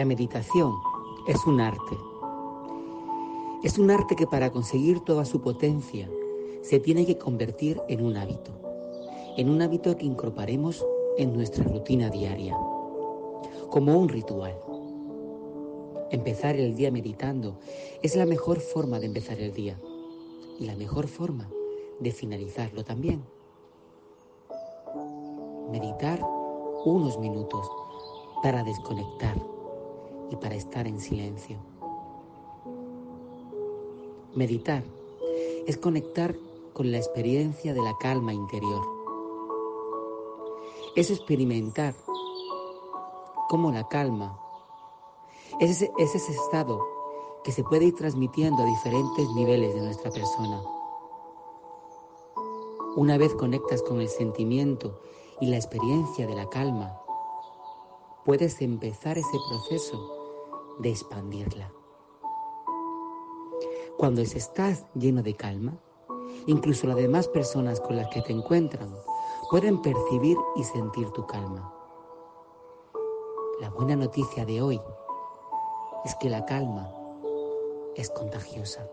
La meditación es un arte. Es un arte que para conseguir toda su potencia se tiene que convertir en un hábito, en un hábito que incorporaremos en nuestra rutina diaria, como un ritual. Empezar el día meditando es la mejor forma de empezar el día y la mejor forma de finalizarlo también. Meditar unos minutos para desconectar y para estar en silencio. Meditar es conectar con la experiencia de la calma interior. Es experimentar cómo la calma es ese, es ese estado que se puede ir transmitiendo a diferentes niveles de nuestra persona. Una vez conectas con el sentimiento y la experiencia de la calma, puedes empezar ese proceso de expandirla. Cuando estás lleno de calma, incluso las demás personas con las que te encuentran pueden percibir y sentir tu calma. La buena noticia de hoy es que la calma es contagiosa.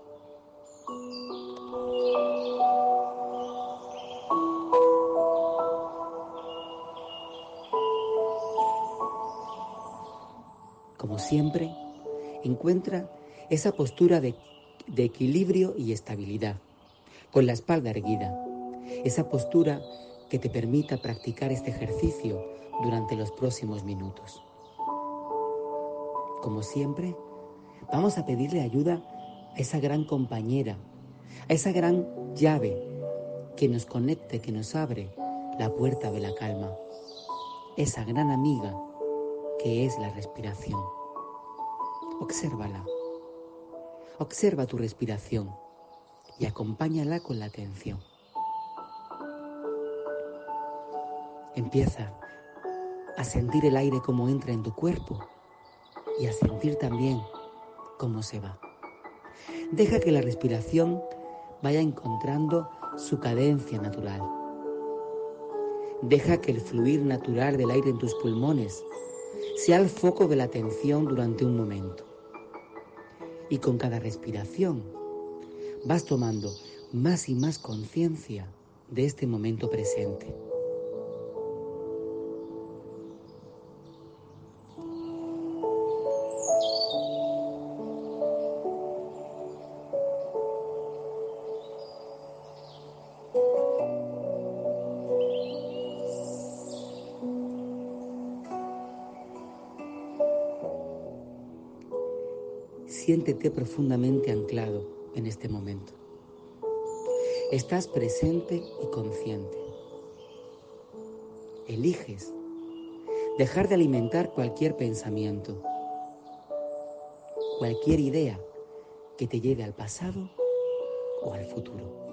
Siempre, encuentra esa postura de, equilibrio y estabilidad, con la espalda erguida, esa postura que te permita practicar este ejercicio durante los próximos minutos. Como siempre, vamos a pedirle ayuda a esa gran compañera, a esa gran llave que nos conecte, que nos abre la puerta de la calma, esa gran amiga que es la respiración. Obsérvala. Observa tu respiración y acompáñala con la atención. Empieza a sentir el aire como entra en tu cuerpo y a sentir también cómo se va. Deja que la respiración vaya encontrando su cadencia natural. Deja que el fluir natural del aire en tus pulmones sea el foco de la atención durante un momento. Y con cada respiración vas tomando más y más conciencia de este momento presente. Profundamente anclado en este momento. Estás presente y consciente. Eliges dejar de alimentar cualquier pensamiento, cualquier idea que te lleve al pasado o al futuro.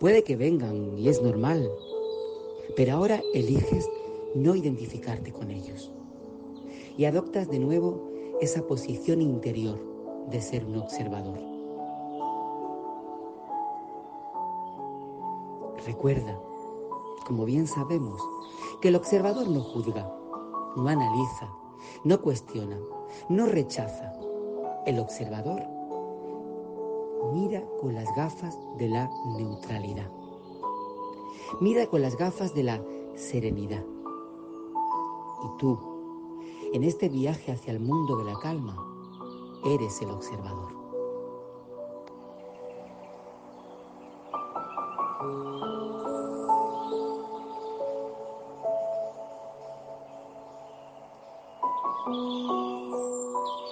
Puede que vengan y es normal, pero ahora eliges no identificarte con ellos y adoptas de nuevo esa posición interior de ser un observador. Recuerda, como bien sabemos, que el observador no juzga, no analiza, no cuestiona, no rechaza. El observador mira con las gafas de la neutralidad. Mira con las gafas de la serenidad. Y tú, en este viaje hacia el mundo de la calma, eres el observador.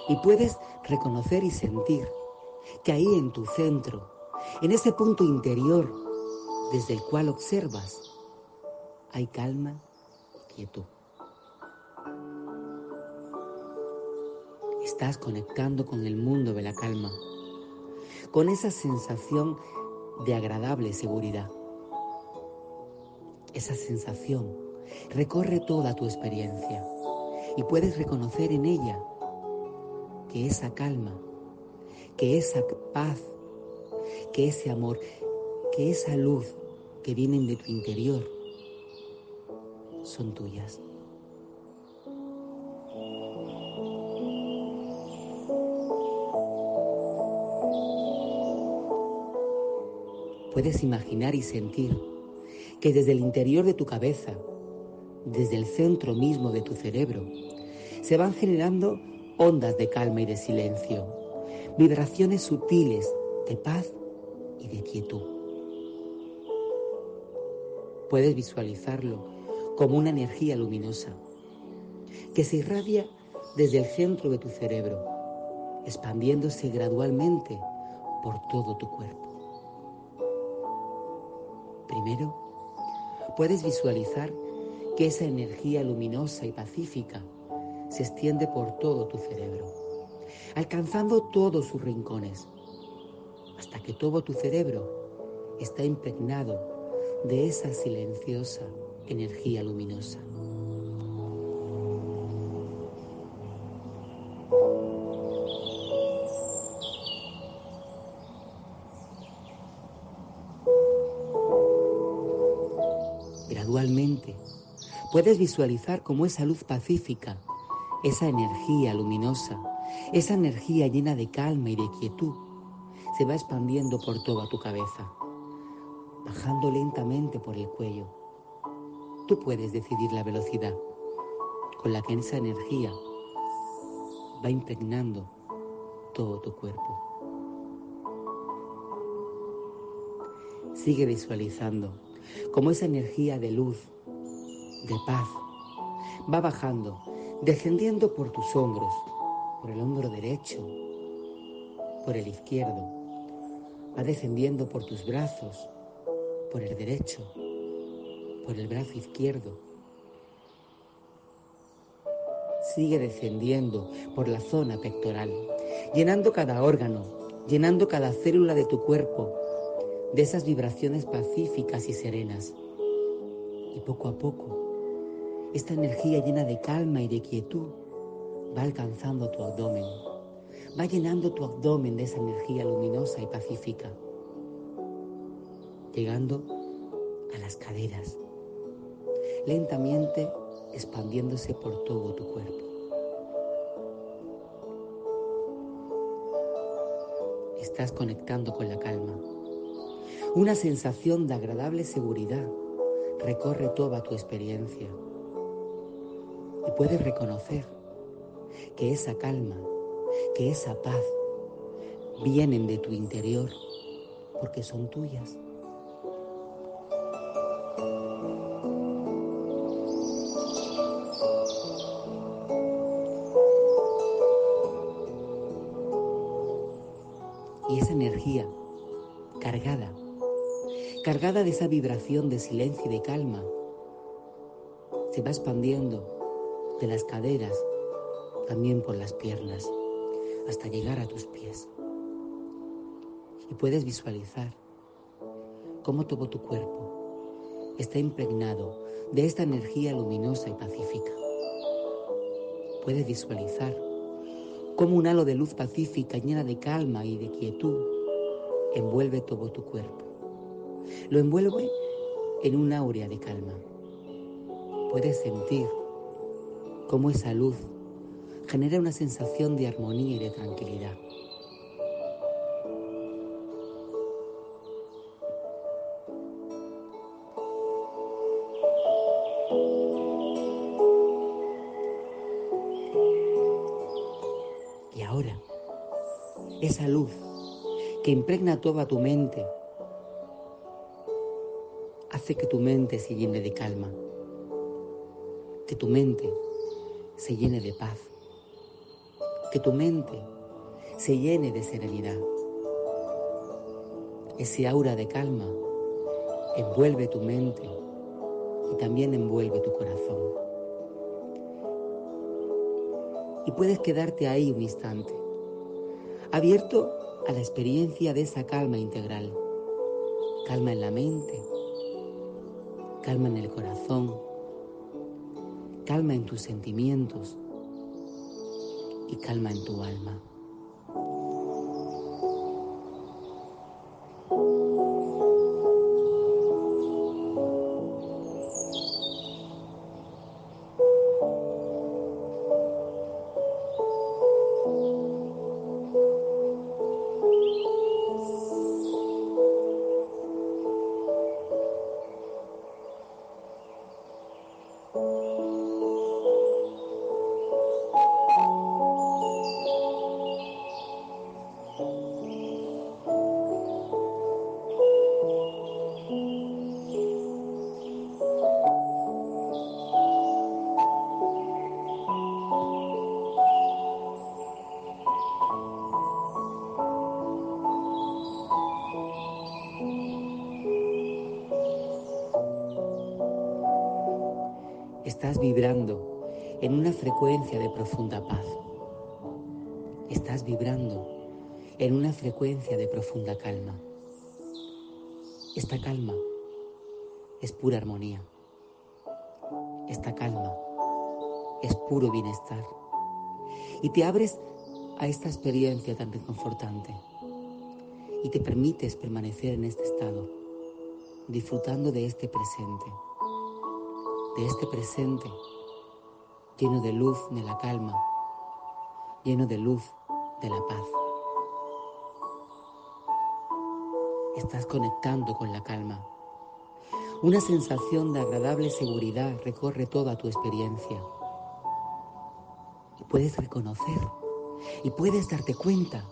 Y puedes reconocer y sentir que ahí en tu centro, en ese punto interior desde el cual observas, hay calma, quietud. Estás conectando con el mundo de la calma, con esa sensación de agradable seguridad. Esa sensación recorre toda tu experiencia y puedes reconocer en ella que esa calma, que esa paz, que ese amor, que esa luz que vienen de tu interior son tuyas. Puedes imaginar y sentir que desde el interior de tu cabeza, desde el centro mismo de tu cerebro, se van generando ondas de calma y de silencio, vibraciones sutiles de paz y de quietud. Puedes visualizarlo como una energía luminosa que se irradia desde el centro de tu cerebro, expandiéndose gradualmente por todo tu cuerpo. Primero, puedes visualizar que esa energía luminosa y pacífica se extiende por todo tu cerebro, alcanzando todos sus rincones, hasta que todo tu cerebro está impregnado de esa silenciosa energía luminosa. Puedes visualizar cómo esa luz pacífica esa energía luminosa, esa energía llena de calma y de quietud, se va expandiendo por toda tu cabeza, bajando lentamente por el cuello. Tú puedes decidir la velocidad con la que esa energía va impregnando todo tu cuerpo. Sigue visualizando cómo esa energía de luz, de paz, va bajando descendiendo por tus hombros, por el hombro derecho, por el izquierdo, va descendiendo por tus brazos, por el derecho, por el brazo izquierdo. Sigue descendiendo por la zona pectoral, llenando cada órgano, llenando cada célula de tu cuerpo de esas vibraciones pacíficas y serenas. Y poco a poco esta energía llena de calma y de quietud va alcanzando tu abdomen, va llenando tu abdomen de esa energía luminosa y pacífica, llegando a las caderas, lentamente expandiéndose por todo tu cuerpo. Estás conectando con la calma. Una sensación de agradable seguridad recorre toda tu experiencia y puedes reconocer que esa calma, que esa paz vienen de tu interior porque son tuyas. Y esa energía cargada, cargada de esa vibración de silencio y de calma, se va expandiendo de las caderas, también por las piernas, hasta llegar a tus pies. Y puedes visualizar cómo todo tu cuerpo está impregnado de esta energía luminosa y pacífica. Puedes visualizar cómo un halo de luz pacífica llena de calma y de quietud envuelve todo tu cuerpo. Lo envuelve en un áurea de calma. Puedes sentir cómo esa luz genera una sensación de armonía y de tranquilidad. Y ahora, esa luz que impregna toda tu mente hace que tu mente se llene de calma, que tu mente se llene de paz. Que tu mente se llene de serenidad. Ese aura de calma envuelve tu mente y también envuelve tu corazón. Y puedes quedarte ahí un instante, abierto a la experiencia de esa calma integral. Calma en la mente, calma en el corazón, calma en tus sentimientos y calma en tu alma. Estás vibrando en una frecuencia de profunda paz. Estás vibrando en una frecuencia de profunda calma. Esta calma es pura armonía. Esta calma es puro bienestar. Y te abres a esta experiencia tan reconfortante y te permites permanecer en este estado, disfrutando de este presente de este presente, lleno de luz de la calma, lleno de luz de la paz. Estás conectando con la calma. Una sensación de agradable seguridad recorre toda tu experiencia. Y puedes reconocer y puedes darte cuenta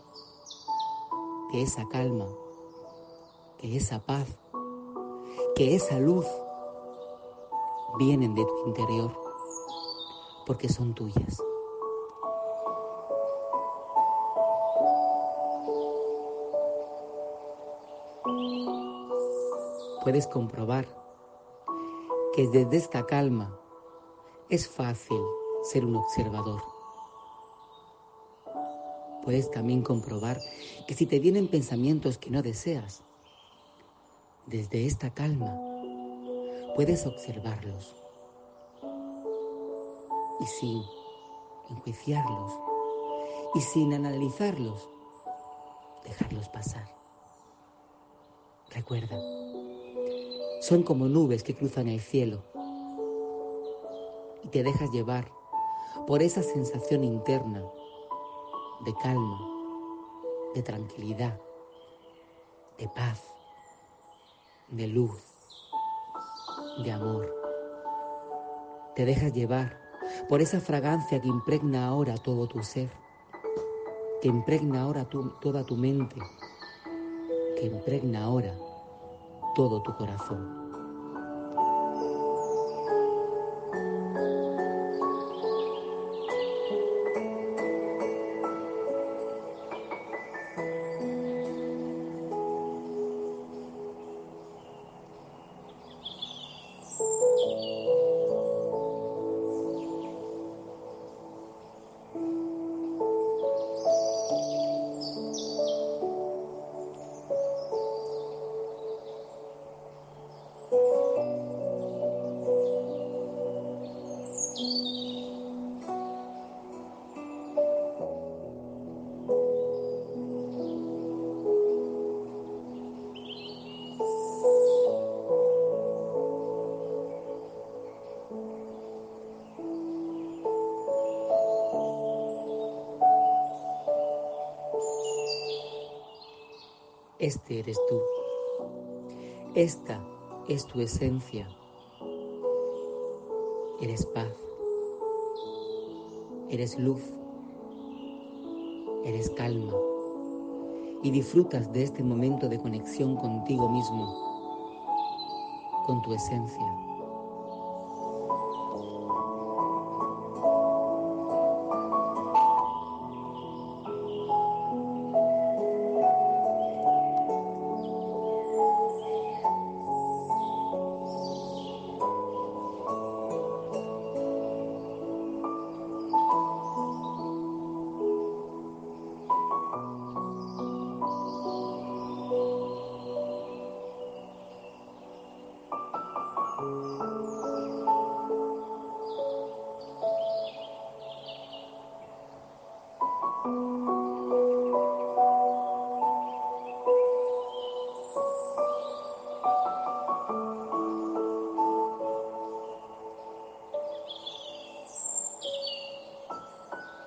que esa calma, que esa paz, que esa luz vienen de tu interior porque son tuyas. Puedes comprobar que desde esta calma es fácil ser un observador. Puedes también comprobar que si te vienen pensamientos que no deseas, desde esta calma puedes observarlos y sin enjuiciarlos y sin analizarlos, dejarlos pasar. Recuerda, son como nubes que cruzan el cielo y te dejas llevar por esa sensación interna de calma, de tranquilidad, de paz, de luz de amor. Te dejas llevar por esa fragancia que impregna ahora todo tu ser, que impregna ahora toda tu mente, que impregna ahora todo tu corazón. Este eres tú. Esta es tu esencia. Eres paz. Eres luz. Eres calma. Y disfrutas de este momento de conexión contigo mismo, con tu esencia.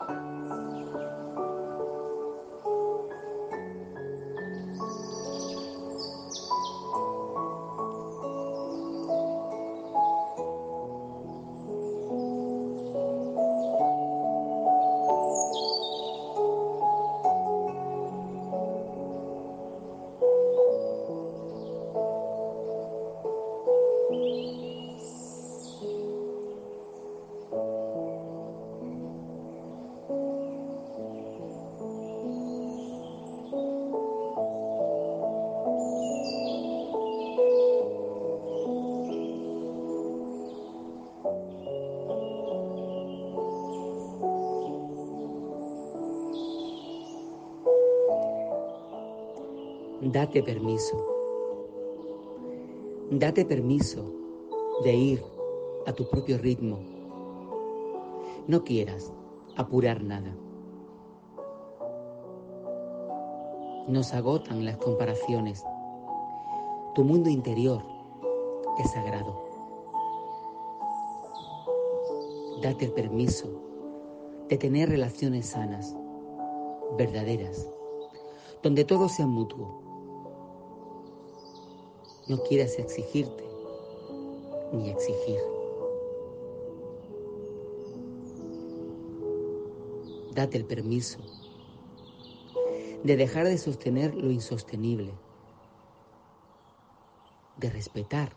Bye. Date permiso. Date permiso de ir a tu propio ritmo. No quieras apurar nada. Nos agotan las comparaciones. Tu mundo interior es sagrado. Date el permiso de tener relaciones sanas, verdaderas, donde todo sea mutuo. No quieras exigirte ni exigir. Date el permiso de dejar de sostener lo insostenible, de respetar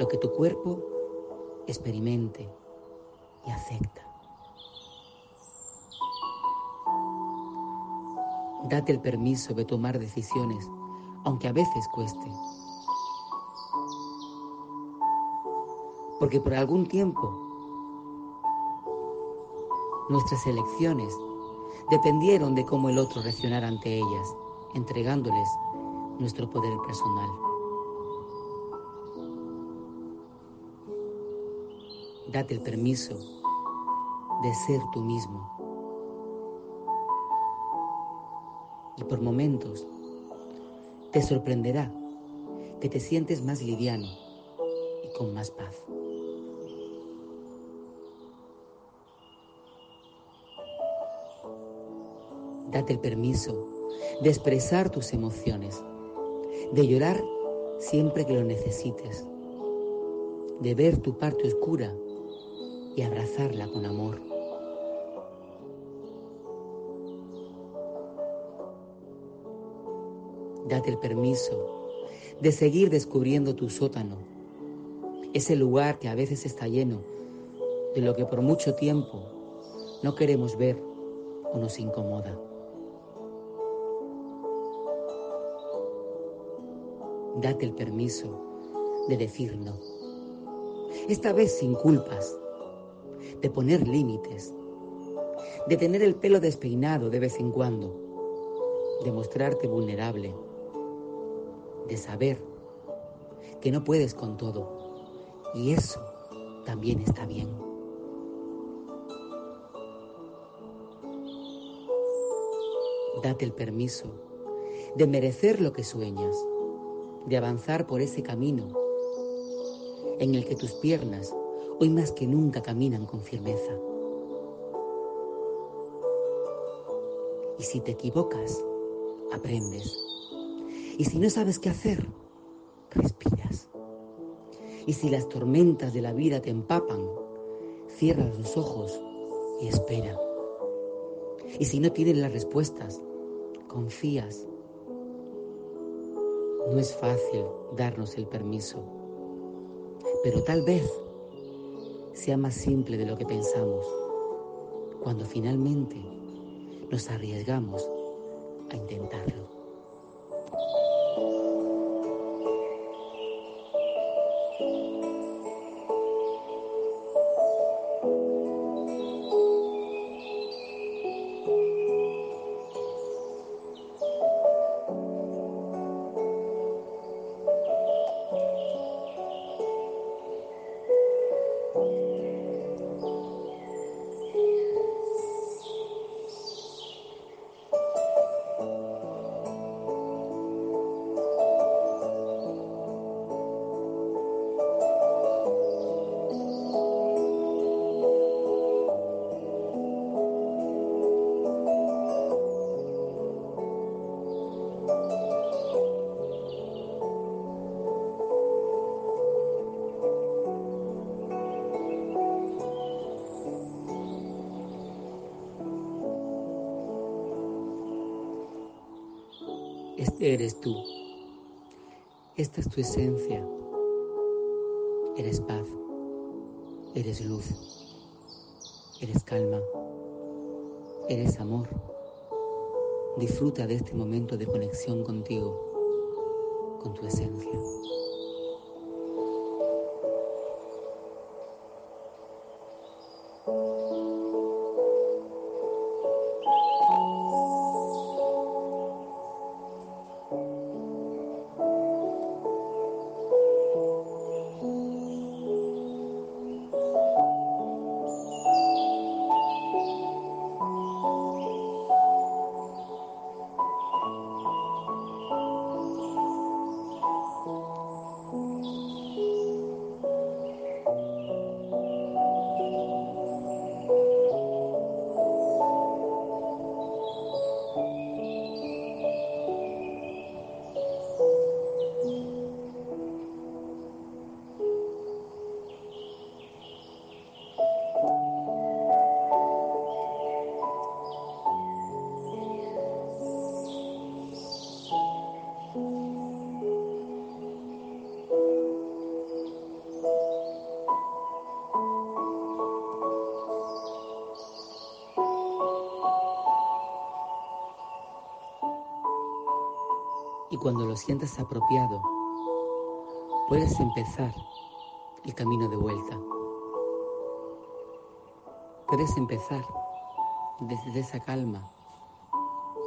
lo que tu cuerpo experimente y acepta. Date el permiso de tomar decisiones, aunque a veces cueste. Porque por algún tiempo nuestras elecciones dependieron de cómo el otro reaccionara ante ellas, entregándoles nuestro poder personal. Date el permiso de ser tú mismo. Y por momentos te sorprenderá que te sientes más liviano y con más paz. Date el permiso de expresar tus emociones, de llorar siempre que lo necesites, de ver tu parte oscura y abrazarla con amor. Date el permiso de seguir descubriendo tu sótano, ese lugar que a veces está lleno de lo que por mucho tiempo no queremos ver o nos incomoda. Date el permiso de decir no. Esta vez sin culpas, de poner límites, de tener el pelo despeinado de vez en cuando, de mostrarte vulnerable, de saber que no puedes con todo y eso también está bien. Date el permiso de merecer lo que sueñas de avanzar por ese camino en el que tus piernas hoy más que nunca caminan con firmeza. Y si te equivocas, aprendes. Y si no sabes qué hacer, respiras. Y si las tormentas de la vida te empapan, cierras los ojos y espera. Y si no tienes las respuestas, confías no es fácil darnos el permiso, pero tal vez sea más simple de lo que pensamos cuando finalmente nos arriesgamos a intentarlo. Eres tú. Esta es tu esencia. Eres paz. Eres luz. Eres calma. Eres amor. Disfruta de este momento de conexión contigo, con tu esencia. Cuando lo sientas apropiado, puedes empezar el camino de vuelta. Puedes empezar desde esa calma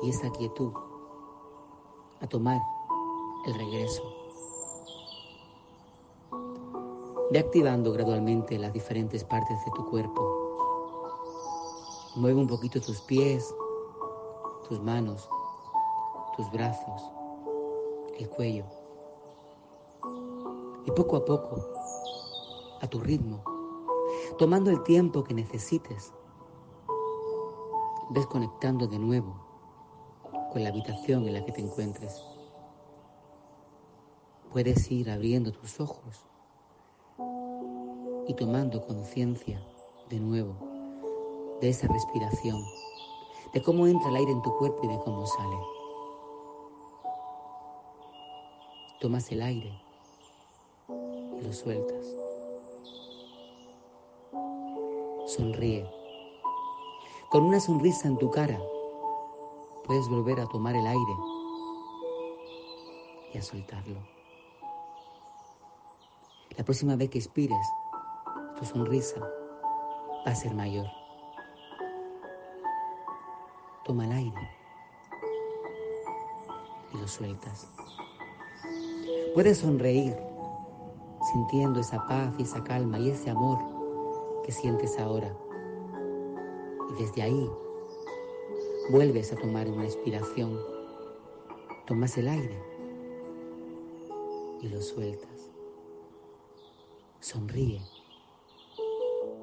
y esa quietud a tomar el regreso. Ve activando gradualmente las diferentes partes de tu cuerpo. Mueve un poquito tus pies, tus manos, tus brazos, el cuello. Y poco a poco, a tu ritmo, tomando el tiempo que necesites, ves conectando de nuevo con la habitación en la que te encuentres. Puedes ir abriendo tus ojos y tomando conciencia de nuevo de esa respiración, de cómo entra el aire en tu cuerpo y de cómo sale. Tomas el aire y lo sueltas. Sonríe. Con una sonrisa en tu cara puedes volver a tomar el aire y a soltarlo. La próxima vez que expires, tu sonrisa va a ser mayor. Toma el aire y lo sueltas. Puedes sonreír sintiendo esa paz y esa calma y ese amor que sientes ahora. Y desde ahí vuelves a tomar una inspiración. Tomas el aire y lo sueltas. Sonríe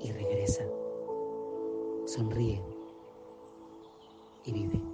y regresa. Sonríe y vive.